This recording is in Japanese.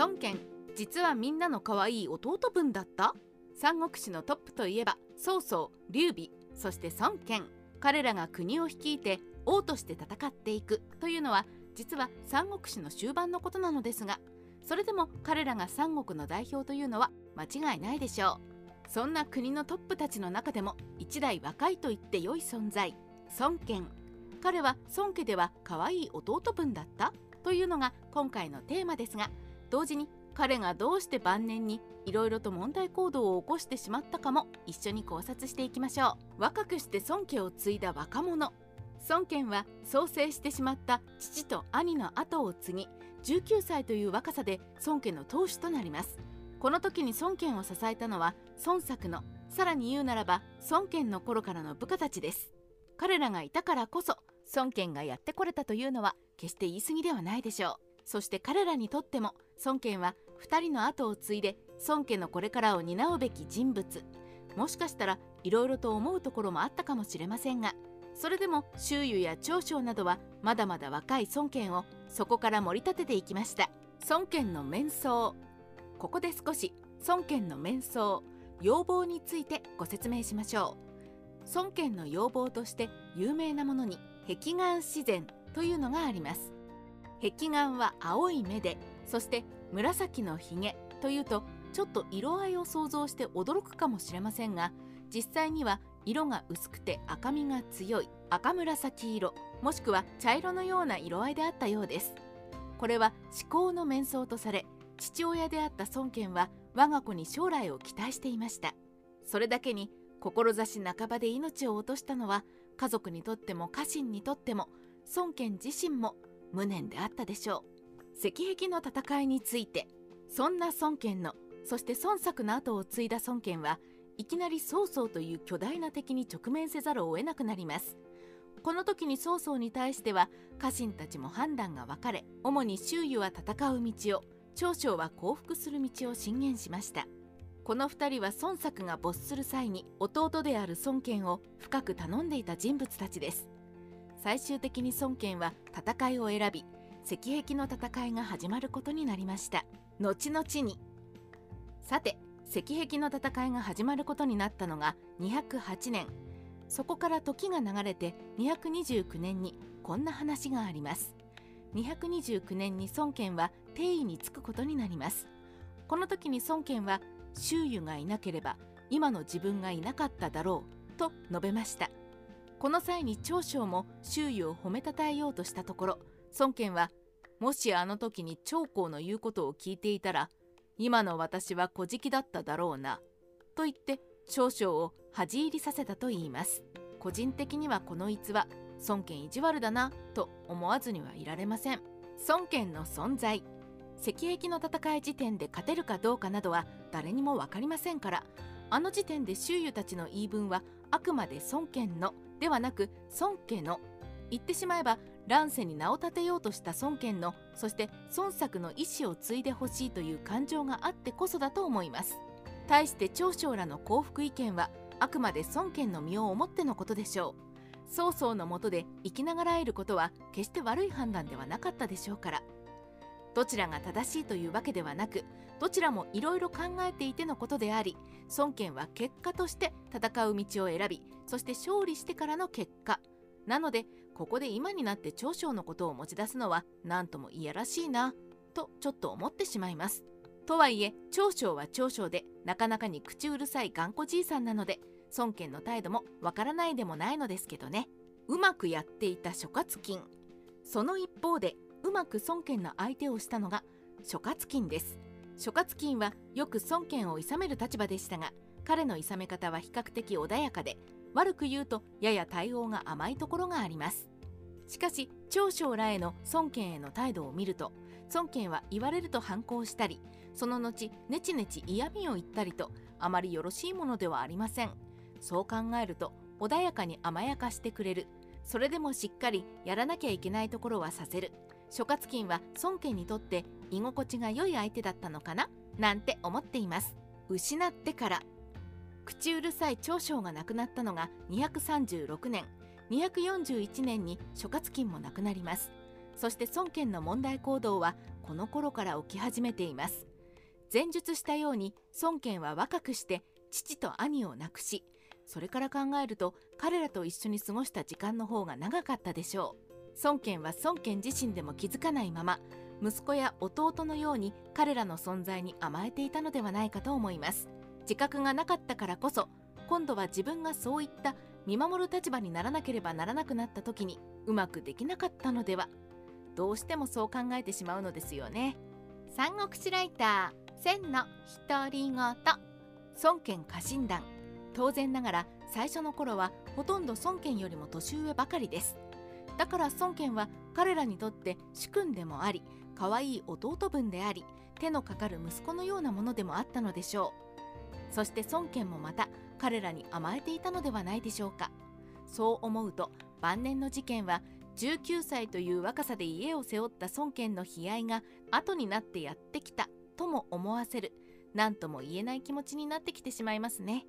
孫権実はみんなの可愛い弟分だった？三国志のトップといえば曹操劉備そして孫権彼らが国を率いて王として戦っていく。というのは実は三国志の終盤のことなのですがそれでも彼らが三国の代表というのは間違いないでしょう。そんな国のトップたちの中でも一代若いと言って良い存在。孫権彼は孫家では可愛い弟分だった？というのが今回のテーマですが同時に彼がどうして晩年にいろいろと問題行動を起こしてしまったかも一緒に考察していきましょう。若くして孫家を継いだ若者孫権は創生してしまった父と兄の後を継ぎ19歳という若さで孫家の当主となりますこの時に孫権を支えたのは孫作のさらに言うならば孫権の頃からの部下たちです。彼らがいたからこそ孫権がやってこれたというのは決して言い過ぎではないでしょう。そして彼らにとっても孫権は2人の後を継いで孫家のこれからを担うべき人物。もしかしたらいろいろと思うところもあったかもしれませんがそれでも周囲や長将などはまだまだ若い孫権をそこから盛り立てていきました。孫権の面相。ここで少し孫権の面相要望についてご説明しましょう。孫権の要望として有名なものに壁眼自然というのがあります。壁眼は青い目でそして紫のひげというとちょっと色合いを想像して驚くかもしれませんが実際には色が薄くて赤みが強い赤紫色もしくは茶色のような色合いであったようです。これは至高の面相とされ父親であった孫権は我が子に将来を期待していました。それだけに志半ばで命を落としたのは家族にとっても家臣にとっても孫権自身も無念であったでしょう。石壁の戦いについてそんな孫権のそして孫作の後を継いだ孫権はいきなり曹操という巨大な敵に直面せざるを得なくなります。この時に曹操に対しては家臣たちも判断が分かれ主に周囲は戦う道を長将は降伏する道を進言しました。この2人は孫作が没する際に弟である孫権を深く頼んでいた人物たちです。最終的に孫権は戦いを選び石壁の戦いが始まることになりました。後々に。さて石壁の戦いが始まることになったのが208年。そこから時が流れて229年にこんな話があります。229年に孫権は帝位につくことになります。この時に孫権は周囲がいなければ今の自分がいなかっただろうと述べました。この際に長将も周囲を褒めたたえようとしたところ孫権はもしあの時に長江の言うことを聞いていたら今の私は小じだっただろうなと言って少々を恥入りさせたと言います。個人的にはこの逸話孫権意地悪だなと思わずにはいられません。孫権の存在石壁の戦い時点で勝てるかどうかなどは誰にも分かりませんからあの時点で周囲たちの言い分はあくまで孫権のではなく孫家の。言ってしまえば乱世に名を立てようとした孫権のそして孫作の意思を継いでほしいという感情があってこそだと思います。対して長将らの幸福意見はあくまで孫権の身を思ってのことでしょう。曹操のもとで生きながらえることは決して悪い判断ではなかったでしょうから。どちらが正しいというわけではなくどちらもいろいろ考えていてのことであり孫権は結果として戦う道を選びそして勝利してからの結果。なのでここで今になって長将のことを持ち出すのは何ともいやらしいなとちょっと思ってしまいます。とはいえ長将は長将でなかなかに口うるさい頑固じいさんなので孫権の態度もわからないでもないのですけどね。うまくやっていた諸葛金。その一方でうまく孫権の相手をしたのが諸葛金です。諸葛金はよく孫権を諌める立場でしたが彼の諌め方は比較的穏やかで悪く言うとやや対応が甘いところがあります。しかし長将らへの孫権への態度を見ると孫権は言われると反抗したりその後ネチネチ嫌味を言ったりとあまりよろしいものではありません。そう考えると穏やかに甘やかしてくれる。それでもしっかりやらなきゃいけないところはさせる。諸葛金は孫権にとって居心地が良い相手だったのかな？なんて思っています。失ってから。口うるさい長将が亡くなったのが236年241年に諸葛金も亡くなります。そして孫権の問題行動はこの頃から起き始めています。前述したように孫権は若くして父と兄を亡くしそれから考えると彼らと一緒に過ごした時間の方が長かったでしょう。孫権は孫権自身でも気づかないまま息子や弟のように彼らの存在に甘えていたのではないかと思います。自覚がなかったからこそ今度は自分がそういった見守る立場にならなければならなくなった時にうまくできなかったのではどうしてもそう考えてしまうのですよね。三国志ライター千の独り言。孫権家臣団。当然ながら最初の頃はほとんど孫権よりも年上ばかりです。だから孫権は彼らにとって主君でもあり可愛い弟分であり手のかかる息子のようなものでもあったのでしょう。そして孫権もまた彼らに甘えていたのではないでしょうかそう思うと晩年の事件は19歳という若さで家を背負った孫権の悲哀が後になってやってきたとも思わせる何とも言えない気持ちになってきてしまいますね。